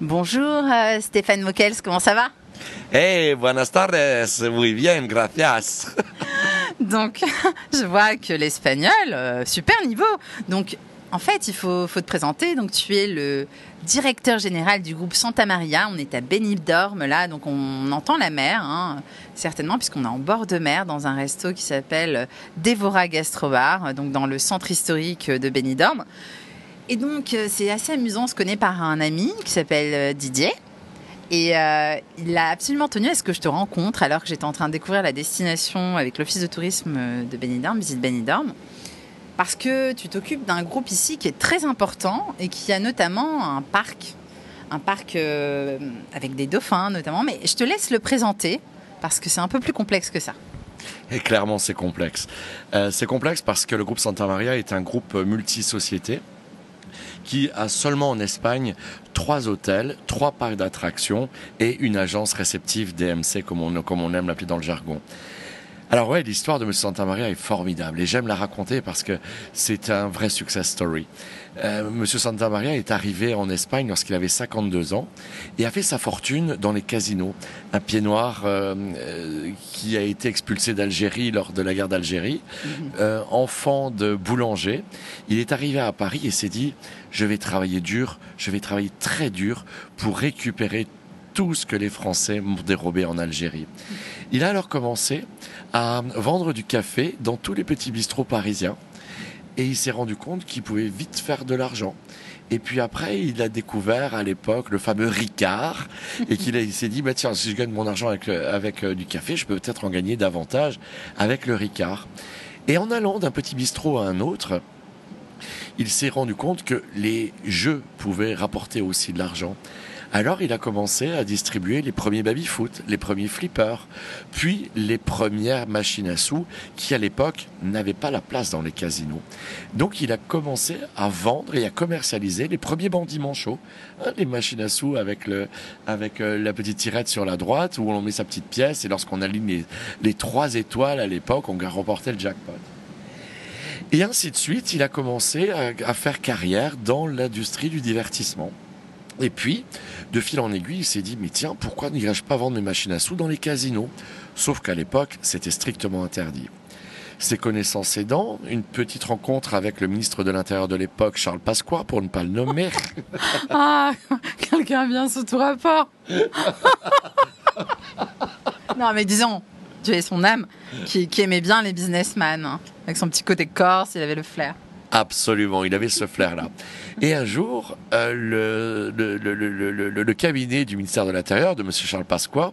Bonjour euh, Stéphane Moquels, comment ça va? Hey, buenas tardes, muy bien, gracias. Donc, je vois que l'espagnol, euh, super niveau. Donc, en fait, il faut, faut te présenter. Donc, tu es le directeur général du groupe Santa Maria. On est à Benidorm, là, donc on entend la mer, hein, certainement, puisqu'on est en bord de mer dans un resto qui s'appelle Devora Gastrobar, donc dans le centre historique de Benidorm. Et donc, euh, c'est assez amusant. On se connaît par un ami qui s'appelle euh, Didier. Et euh, il a absolument tenu à ce que je te rencontre alors que j'étais en train de découvrir la destination avec l'office de tourisme de Benidorm, visite Benidorm. Parce que tu t'occupes d'un groupe ici qui est très important et qui a notamment un parc, un parc avec des dauphins notamment. Mais je te laisse le présenter parce que c'est un peu plus complexe que ça. Et clairement, c'est complexe. C'est complexe parce que le groupe Santa Maria est un groupe multi-société qui a seulement en Espagne trois hôtels, trois parcs d'attractions et une agence réceptive DMC, comme on, comme on aime l'appeler dans le jargon. Alors ouais, l'histoire de M. Santa Maria est formidable et j'aime la raconter parce que c'est un vrai success story. Euh, Monsieur Santa Maria est arrivé en Espagne lorsqu'il avait 52 ans et a fait sa fortune dans les casinos. Un pied noir euh, euh, qui a été expulsé d'Algérie lors de la guerre d'Algérie, euh, enfant de boulanger. Il est arrivé à Paris et s'est dit je vais travailler dur, je vais travailler très dur pour récupérer tout ce que les Français m'ont dérobé en Algérie. Il a alors commencé à vendre du café dans tous les petits bistrots parisiens et il s'est rendu compte qu'il pouvait vite faire de l'argent. Et puis après, il a découvert à l'époque le fameux Ricard et qu'il s'est dit bah tiens, si je gagne mon argent avec, le- avec euh, du café, je peux peut-être en gagner davantage avec le Ricard. Et en allant d'un petit bistrot à un autre, il s'est rendu compte que les jeux pouvaient rapporter aussi de l'argent. Alors il a commencé à distribuer les premiers baby-foot, les premiers flippers, puis les premières machines à sous qui à l'époque n'avaient pas la place dans les casinos. Donc il a commencé à vendre et à commercialiser les premiers bandits manchots, hein, les machines à sous avec, le, avec euh, la petite tirette sur la droite où on met sa petite pièce et lorsqu'on aligne les, trois étoiles à l'époque, on remportait le jackpot. Et ainsi de suite, il a commencé à faire carrière dans l'industrie du divertissement. Et puis, de fil en aiguille, il s'est dit, mais tiens, pourquoi n'irais-je pas vendre mes machines à sous dans les casinos? Sauf qu'à l'époque, c'était strictement interdit. Ses connaissances aidant, une petite rencontre avec le ministre de l'Intérieur de l'époque, Charles Pasqua, pour ne pas le nommer, Ah, quelqu'un vient sous tout rapport. non, mais disons, tu es son âme qui, qui aimait bien les businessmen. hein. Avec son petit côté corse, il avait le flair. Absolument, il avait ce flair-là. Et un jour, euh, le, le, cabinet du ministère de l'Intérieur, de M. Charles Pasqua,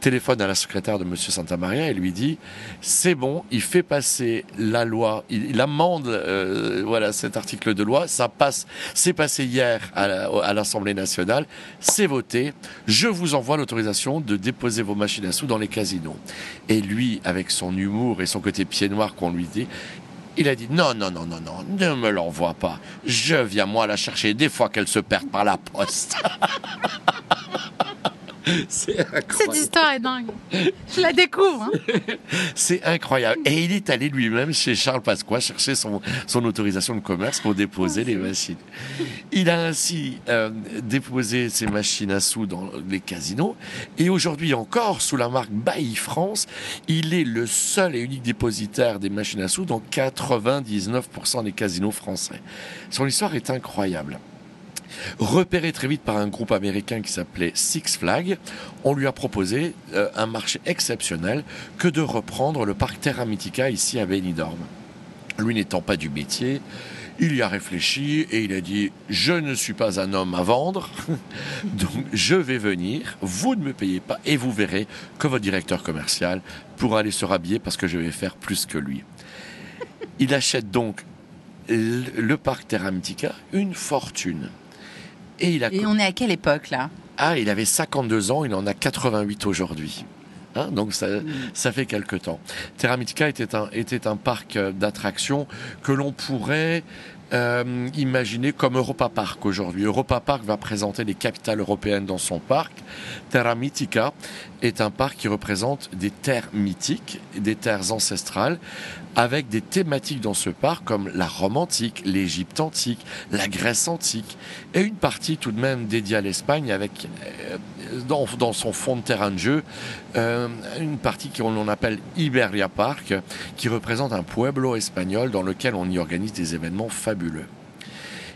téléphone à la secrétaire de M. Santamaria et lui dit c'est bon, il fait passer la loi, il, amende euh, voilà cet article de loi, ça passe, c'est passé hier à l'Assemblée nationale, c'est voté, je vous envoie l'autorisation de déposer vos machines à sous dans les casinos. Et lui, avec son humour et son côté pied noir qu'on lui dit, il a dit non, non, non, non, non, ne me l'envoie pas. Je viens moi la chercher des fois qu'elle se perd par la poste. C'est Cette incroyable. histoire est dingue. Je la découvre. hein. C'est incroyable. Et il est allé lui-même chez Charles Pasqua chercher son, son autorisation de commerce pour déposer les machines. Il a ainsi euh, déposé ses machines à sous dans les casinos. Et aujourd'hui encore, sous la marque Bailly France, il est le seul et unique dépositaire des machines à sous dans 99% des casinos français. Son histoire est incroyable. Repéré très vite par un groupe américain qui s'appelait Six Flags, on lui a proposé euh, un marché exceptionnel que de reprendre le parc Terra Mythica ici à Benidorm. Lui n'étant pas du métier, il y a réfléchi et il a dit je ne suis pas un homme à vendre, donc je vais venir, vous ne me payez pas et vous verrez que votre directeur commercial pourra aller se rhabiller parce que je vais faire plus que lui. Il achète donc le parc Terra Mythica une fortune. Et il a Et on est à quelle époque là? Ah, il avait 52 ans, il en a 88 aujourd'hui. Hein, donc ça, ça fait quelque temps. Terra Mythica était un, était un parc euh, d'attractions que l'on pourrait euh, imaginez comme Europa Park aujourd'hui. Europa Park va présenter les capitales européennes dans son parc. Terra Mythica est un parc qui représente des terres mythiques, des terres ancestrales, avec des thématiques dans ce parc comme la Rome antique, l'Égypte antique, la Grèce antique, et une partie tout de même dédiée à l'Espagne avec euh, dans, dans, son fond de terrain de jeu euh, une partie qu'on appelle Iberia Park, qui représente un pueblo espagnol dans lequel on y organise des événements fabuleux.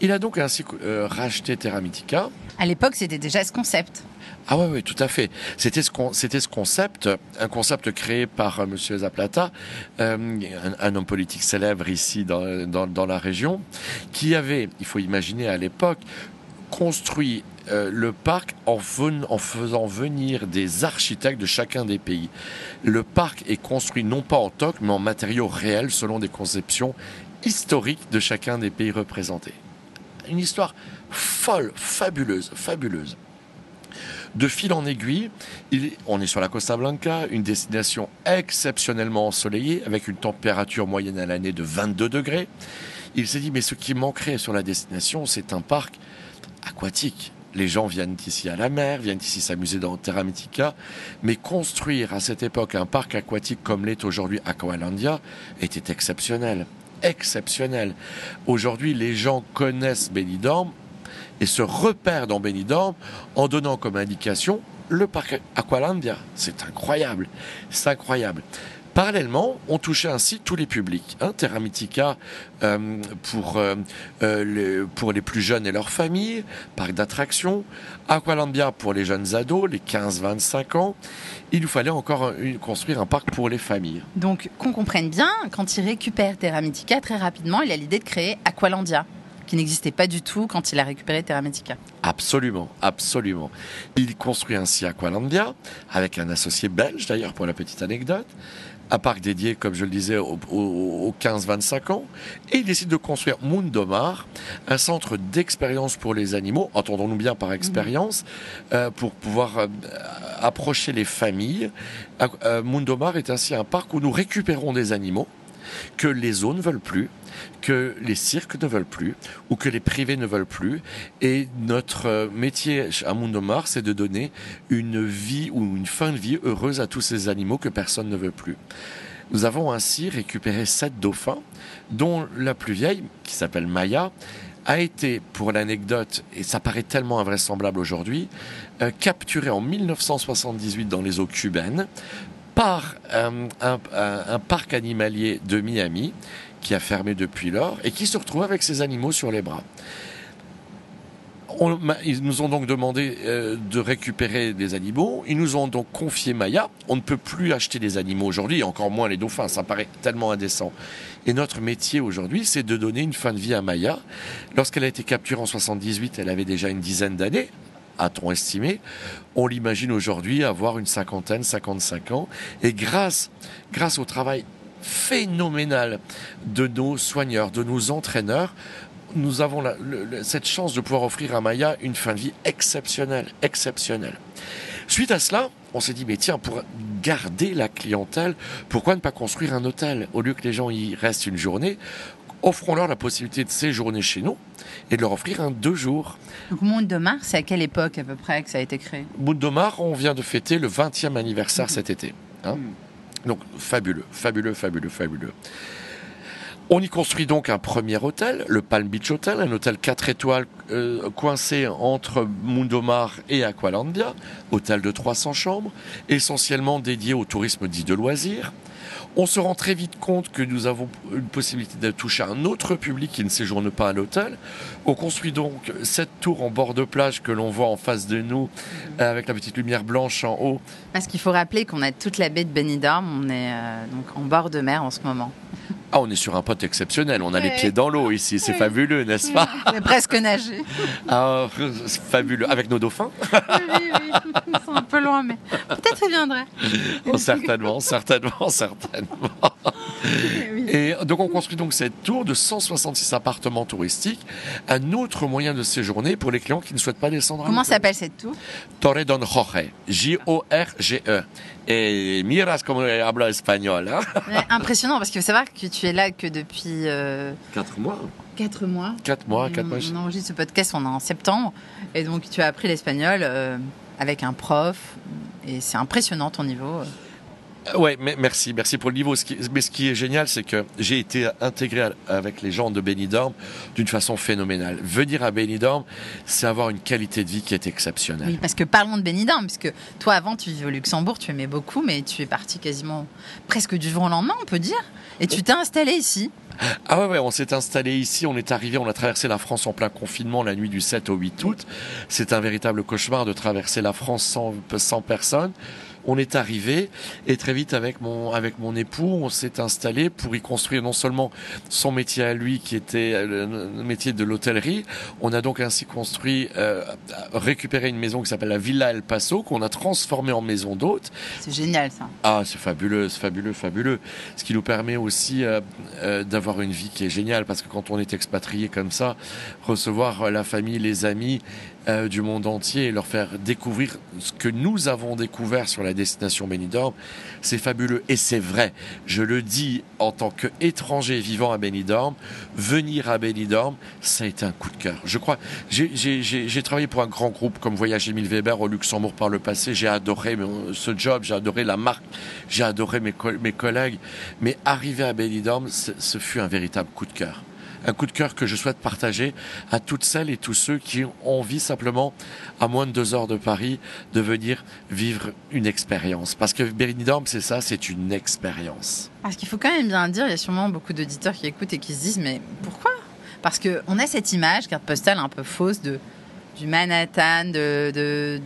Il a donc ainsi euh, racheté Terra Mythica. À l'époque, c'était déjà ce concept. Ah oui, oui, tout à fait. C'était ce, c'était ce concept, un concept créé par euh, Monsieur Zaplata, euh, un, un, homme politique célèbre ici dans, dans, dans, la région, qui avait, il faut imaginer à l'époque, construit euh, le parc en, en, faisant venir des architectes de chacun des pays. Le parc est construit non pas en toc, mais en matériaux réels selon des conceptions historiques de chacun des pays représentés. Une histoire folle, fabuleuse, fabuleuse. De fil en aiguille, il, on est sur la Costa Blanca, une destination exceptionnellement ensoleillée, avec une température moyenne à l'année de 22 degrés. Il s'est dit, mais ce qui manquerait sur la destination, c'est un parc aquatique. Les gens viennent ici à la mer, viennent ici s'amuser dans Terra Mythica, mais construire à cette époque un parc aquatique comme l'est aujourd'hui Aqualandia était exceptionnel. Exceptionnel. Aujourd'hui, les gens connaissent Benidorm et se repèrent dans Benidorm en donnant comme indication le parc Aqualandia. C'est incroyable. C'est incroyable. Parallèlement, on touchait ainsi tous les publics. Hein, Terra Mythica euh, pour, euh, euh, les, pour les plus jeunes et leurs familles, parc d'attractions, Aqualandia pour les jeunes ados, les 15-25 ans. Il nous fallait encore construire un parc pour les familles. Donc, qu'on comprenne bien, quand il récupère Terra Mythica, très rapidement, il a l'idée de créer Aqualandia qui n'existait pas du tout quand il a récupéré Terra Mythica. Absolument, absolument. Il construit ainsi Aqualandia, avec un associé belge d'ailleurs pour la petite anecdote un parc dédié, comme je le disais, aux, 15-25 ans. Et il décide de construire Mundomar, un centre d'expérience pour les animaux, entendons-nous bien par expérience, euh, pour pouvoir euh, approcher les familles. Euh, Mundomar est ainsi un parc où nous récupérons des animaux que les zones ne veulent plus, que les cirques ne veulent plus ou que les privés ne veulent plus. Et notre euh, métier à Mundomar, c'est de donner une vie ou une fin de vie heureuse à tous ces animaux que personne ne veut plus. Nous avons ainsi récupéré sept dauphins, dont la plus vieille, qui s'appelle Maya, a été, pour l'anecdote, et ça paraît tellement invraisemblable aujourd'hui, euh, capturée en 1978 dans les eaux cubaines par un, parc animalier de Miami qui a fermé depuis lors et qui se retrouve avec ses animaux sur les bras. ils nous ont donc demandé euh, de récupérer des animaux. Ils nous ont donc confié Maya. On ne peut plus acheter des animaux aujourd'hui, encore moins les dauphins. Ça paraît tellement indécent. Et notre métier aujourd'hui, c'est de donner une fin de vie à Maya. Lorsqu'elle a été capturée en 78, elle avait déjà une dizaine d'années a-t-on estimé. On l'imagine aujourd'hui avoir une cinquantaine, 55 ans. Et grâce, grâce au travail phénoménal de nos soigneurs, de nos entraîneurs, nous avons cette chance de pouvoir offrir à Maya une fin de vie exceptionnelle, exceptionnelle. Suite à cela, on s'est dit, mais tiens, pour garder la clientèle, pourquoi ne pas construire un hôtel? Au lieu que les gens y restent une journée, offrons-leur la possibilité de séjourner chez nous et de leur offrir un deux jours. Donc Monde de Mars, c'est à quelle époque à peu près que ça a été créé? Monde de on vient de fêter le 20e anniversaire cet été. Hein. donc fabuleux, fabuleux, fabuleux, fabuleux. On y construit donc un premier hôtel, le Palm Beach Hotel, un hôtel 4 étoiles euh, coincé entre Mundomar et Aqualandia, hôtel de 300 chambres, essentiellement dédié au tourisme dit de loisirs. On se rend très vite compte que nous avons une possibilité de toucher un autre public qui ne séjourne pas à l'hôtel. On construit donc cette tour en bord de plage que l'on voit en face de nous, euh, avec la petite lumière blanche en haut. Parce qu'il faut rappeler qu'on a toute la baie de Benidorm, on est euh, donc en bord de mer en ce moment. Ah, on est sur un pote exceptionnel. On a les pieds dans l'eau ici. C'est fabuleux, n'est-ce pas? On est presque nager. Ah, fabuleux. Avec nos dauphins? Oui, oui. Ils sont un peu loin, mais peut-être ils viendraient. Oh, certainement, certainement, certainement. Et donc on construit donc cette tour de 166 appartements touristiques, un autre moyen de séjourner pour les clients qui ne souhaitent pas descendre. Comment s'appelle cette tour? Torre Don Jorge, J-O-R-G-E. Et miras comme habla espagnol. Hein impressionnant parce qu'il faut savoir que tu es là que depuis... Euh... 4 mois. 4 mois. 4 mois, 4 mois. On enregistre ce podcast, on est en septembre. Et donc tu as appris l'espagnol euh, avec un prof. Et c'est impressionnant ton niveau. Ouais, merci, merci pour le niveau. mais ce qui est génial, c'est que j'ai été intégré avec les gens de Benidorm d'une façon phénoménale. Venir à Benidorm, c'est avoir une qualité de vie qui est exceptionnelle. Oui, parce que parlons de Benidorm, puisque toi avant tu vivais au Luxembourg, tu aimais beaucoup, mais tu es parti quasiment presque du jour au lendemain, on peut dire, et tu t'es installé ici. Ah ouais, ouais on s'est installé ici, on est arrivé, on a traversé la France en plein confinement la nuit du 7 au 8 août. C'est un véritable cauchemar de traverser la France sans, sans personne on est arrivé et très vite avec mon avec mon époux, on s'est installé pour y construire non seulement son métier à lui qui était le métier de l'hôtellerie, on a donc ainsi construit euh, récupéré une maison qui s'appelle la Villa El Paso qu'on a transformée en maison d'hôte. C'est génial ça. Ah, c'est fabuleux, c'est fabuleux, fabuleux. Ce qui nous permet aussi euh, euh, d'avoir une vie qui est géniale parce que quand on est expatrié comme ça, recevoir la famille, les amis euh, du monde entier et leur faire découvrir ce que nous avons découvert sur la destination Benidorm, c'est fabuleux et c'est vrai. Je le dis en tant qu'étranger vivant à Benidorm, venir à Benidorm, ça a été un coup de cœur. Je crois, j'ai travaillé pour un grand groupe comme Voyage Emile Weber au Luxembourg par le passé. J'ai adoré ce job, j'ai adoré la marque, j'ai adoré mes, mes collègues. Mais arriver à Benidorm, ce fut un véritable coup de cœur un coup de cœur que je souhaite partager à toutes celles et tous ceux qui ont envie simplement, à moins de deux heures de Paris, de venir vivre une expérience. Parce que Benidorm, c'est ça, c'est une expérience. Parce qu'il faut quand même bien dire, il y a sûrement beaucoup d'auditeurs qui écoutent et qui se disent, mais pourquoi? Parce qu'on a cette image, carte postale un peu fausse, de, du Manhattan, de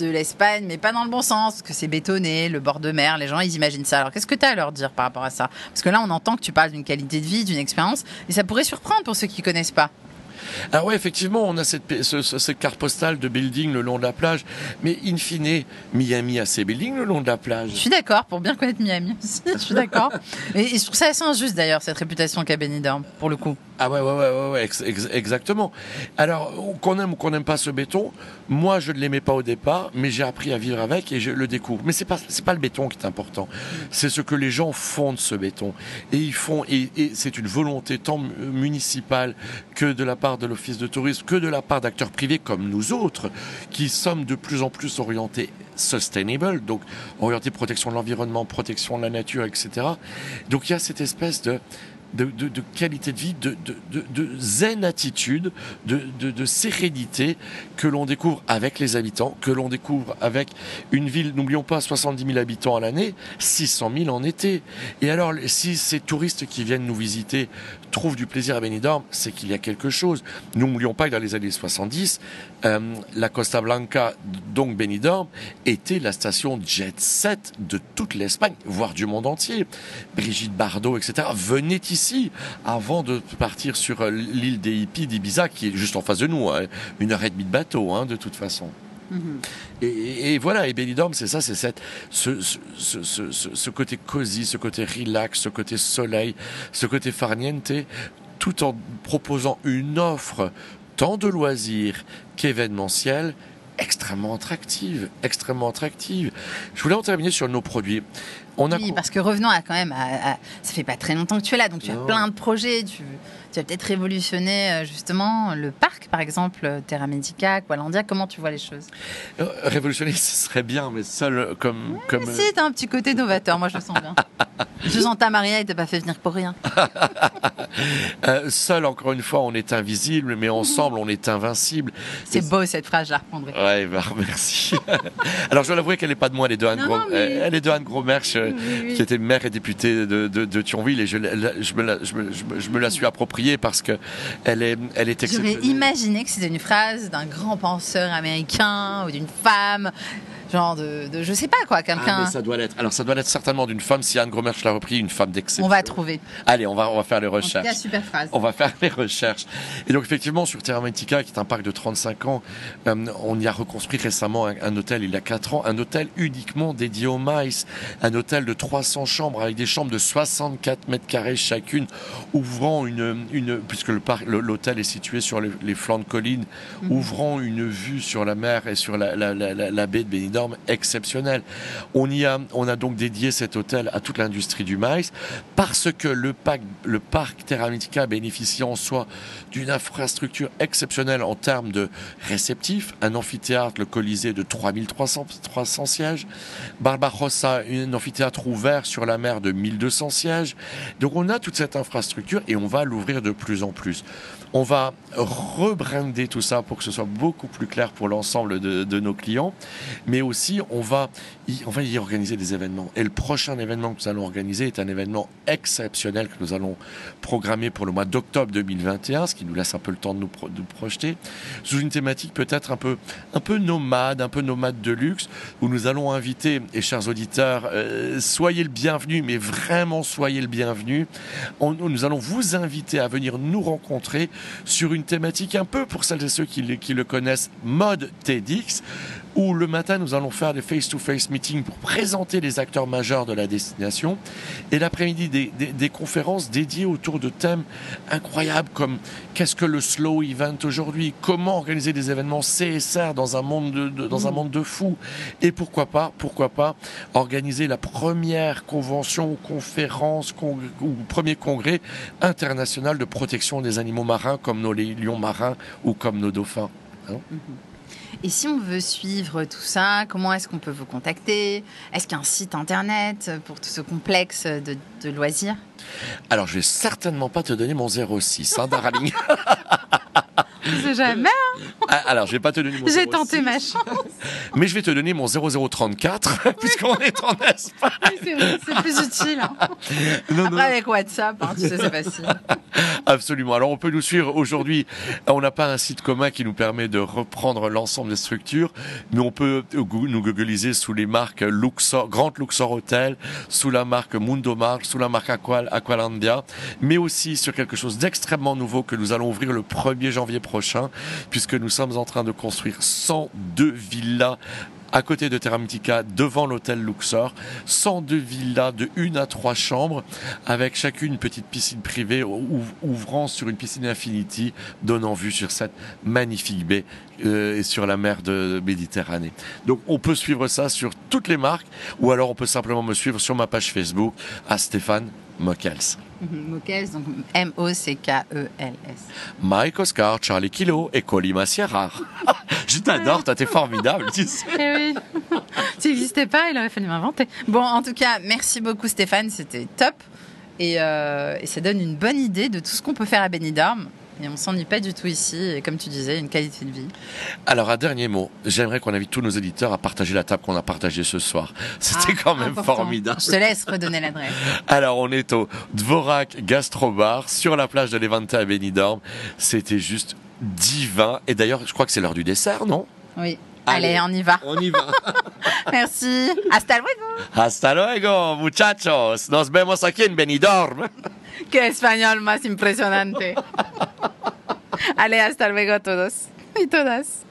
l'Espagne, mais pas dans le bon sens, que c'est bétonné, le bord de mer, les gens ils imaginent ça. Alors qu'est-ce que tu as à leur dire par rapport à ça? Parce que là on entend que tu parles d'une qualité de vie, d'une expérience, et ça pourrait surprendre pour ceux qui connaissent pas. Alors ouais, effectivement, on a cette, cette carte postale de building le long de la plage, mais in fine, Miami a ses buildings le long de la plage. Je suis d'accord, pour bien connaître Miami je suis d'accord. et, je trouve ça assez injuste d'ailleurs, cette réputation qu'a Benidorm, pour le coup. Ah ouais, ouais, ouais, ouais, exactement. Alors, qu'on aime ou qu'on n'aime pas ce béton, moi je ne l'aimais pas au départ, mais j'ai appris à vivre avec et je le découvre. Mais c'est pas, c'est pas le béton qui est important, c'est ce que les gens font de ce béton. Et ils font, et, et c'est une volonté tant municipale que de la de l'Office de tourisme que de la part d'acteurs privés comme nous autres, qui sommes de plus en plus orientés sustainable, donc orientés protection de l'environnement, protection de la nature, etc. Donc il y a cette espèce de de, qualité de vie, de, de zen attitude, de, sérénité que l'on découvre avec les habitants, que l'on découvre avec une ville, n'oublions pas, 70 000 habitants à l'année, 600 000 en été. Et alors, si ces touristes qui viennent nous visiter trouvent du plaisir à Benidorm, c'est qu'il y a quelque chose. N'oublions pas que dans les années 70, euh, la Costa Blanca, donc Benidorm, était la station jet set de toute l'Espagne, voire du monde entier. Brigitte Bardot, etc., venaient ici avant de partir sur euh, l'île des hippies d'Ibiza, qui est juste en face de nous, hein. une heure et demie de bateau, hein, de toute façon. Mm-hmm. et, voilà, et Benidorm, c'est ça, c'est cette, ce, ce, côté cosy, ce côté relax, ce côté soleil, ce côté farniente, tout en proposant une offre tant de loisirs qu'événementielle extrêmement attractive, extrêmement attractive. Je voulais en terminer sur nos produits oui, parce que revenons à quand même, à, ça fait pas très longtemps que tu es là, donc tu as plein de projets. Tu, tu as peut-être révolutionné euh, justement le parc, par exemple, Terra Medica, Qualandia. Comment tu vois les choses? Euh, Révolutionner, ce serait bien, mais seul comme. comme... Si, t'as un petit côté novateur, moi je le sens bien. je sens ta Maria, il t'a pas fait venir pour rien. euh, seul, encore une fois, on est invisible, mais ensemble, on est invincible. C'est beau cette phrase, je la reprendrai. Ouais, bah, merci. Alors je dois l'avouer qu'elle n'est pas de moi, elle est de Anne, Gros... elle est de Anne Gromerch, qui était maire et députée de, de, de Thionville, et je, je, me la, je, me, je me la suis appropriée parce que elle est, elle est J'aurais imaginé que c'était une phrase d'un grand penseur américain ou d'une femme. Genre de, de je sais pas quoi, Ah, quelqu'un. mais ça doit l'être. Alors ça doit l'être certainement d'une femme. Si Anne Gromerch l'a repris, une femme d'exception. on va trouver. Allez, on va on va faire les recherches. super phrase. On va faire les recherches. Et donc effectivement, sur Terra Mystica, qui est un parc de 35 ans, euh, on y a reconstruit récemment un, un hôtel il y a 4 ans, un hôtel uniquement dédié au maïs, un hôtel de 300 chambres avec des chambres de 64 mètres carrés chacune, ouvrant une, une puisque le parc, l'hôtel est situé sur les, les flancs de collines, Mhm. ouvrant une vue sur la mer et sur la, la, la, la- la baie de Benidorm exceptionnelle. On y a, on a donc dédié cet hôtel à toute l'industrie du maïs parce que le parc, le parc Terra bénéficie en soi d'une infrastructure exceptionnelle en termes de réceptifs, un amphithéâtre, le Colisée de 3300 300 sièges, Barbarossa, un amphithéâtre ouvert sur la mer de 1200 sièges. Donc on a toute cette infrastructure et on va l'ouvrir de plus en plus. On va rebrander tout ça pour que ce soit beaucoup plus clair pour l'ensemble de, nos clients, mais on va, y, on va y organiser des événements. Et le prochain événement que nous allons organiser est un événement exceptionnel que nous allons programmer pour le mois d'octobre 2021, ce qui nous laisse un peu le temps de nous, projeter, sous une thématique peut-être un peu, nomade, un peu nomade de luxe, où nous allons inviter, et chers auditeurs, euh, soyez le bienvenu, mais vraiment soyez le bienvenu. Nous allons vous inviter à venir nous rencontrer sur une thématique un peu pour celles et ceux qui, qui le connaissent, mode TEDx, où le matin nous allons faire des face-to-face meetings pour présenter les acteurs majeurs de la destination, et l'après-midi des, des- des conférences dédiées autour de thèmes incroyables comme qu'est-ce que le slow event aujourd'hui, comment organiser des événements CSR dans un monde de, de- dans un monde de fous, et pourquoi pas, pourquoi pas organiser la première convention, conférence ou premier congrès international de protection des animaux marins comme nos lions marins ou comme nos dauphins. Et si on veut suivre tout ça, comment est-ce qu'on peut vous contacter? Est-ce qu'il y a un site internet pour tout ce complexe de, de loisirs? Alors je vais certainement pas te donner mon 06, hein, darling. Je sais jamais. Ah, Alors je vais pas te donner mon 06, J'ai tenté ma chance. mais je vais te donner mon 0034 puisqu'on est en Espagne. C'est vrai, c'est plus utile. hein. Non, non, Après, avec WhatsApp, hein, tu sais, c'est facile. Absolument. Alors on peut nous suivre aujourd'hui. On n'a pas un site commun qui nous permet de reprendre l'ensemble des structures, mais on peut nous googliser sous les marques Luxor, Grand Luxor Hotel, sous la marque Mundo Mar, sous la marque Aqual, Aqualandia, mais aussi sur quelque chose d'extrêmement nouveau que nous allons ouvrir le 1er janvier prochain, puisque nous sommes en train de construire 102 villas à côté de Terra Mystica, devant l'hôtel Luxor, 102 villas de 1 à 3 chambres, avec chacune une petite piscine privée ou- ouvrant sur une piscine Infinity, donnant vue sur cette magnifique baie euh, et sur la mer de Méditerranée. Donc on peut suivre ça sur toutes les marques, ou alors on peut simplement me suivre sur ma page Facebook à Stéphane Mockels. Mokels, donc M-O-C-K-E-L-S. Mike Oscar, Charlie Kilo et Colima Sierra. Je t'adore, toi t'es formidable. tu sais. Eh oui. Pas, il aurait fallu m'inventer. Bon, en tout cas, merci beaucoup Stéphane, c'était top. Et, euh, et ça donne une bonne idée de tout ce qu'on peut faire à Benidorm. Et on s'ennuie pas du tout ici. Et comme tu disais, une qualité de vie. Alors un dernier mot, j'aimerais qu'on invite tous nos éditeurs à partager la table qu'on a partagée ce soir. C'était Ah, quand même important. formidable. Je te laisse redonner l'adresse. Alors, on est au Dvorak Gastrobar sur la plage de Levante à Benidorm. C'était juste divin. Et d'ailleurs, je crois que c'est l'heure du dessert, non? Oui. Allez. Allez, on y va. On y va. Merci. Hasta luego. Hasta luego, muchachos. Nos vemos aquí en Benidorm. Qué español más impresionante. Allez, hasta luego a todos y todas.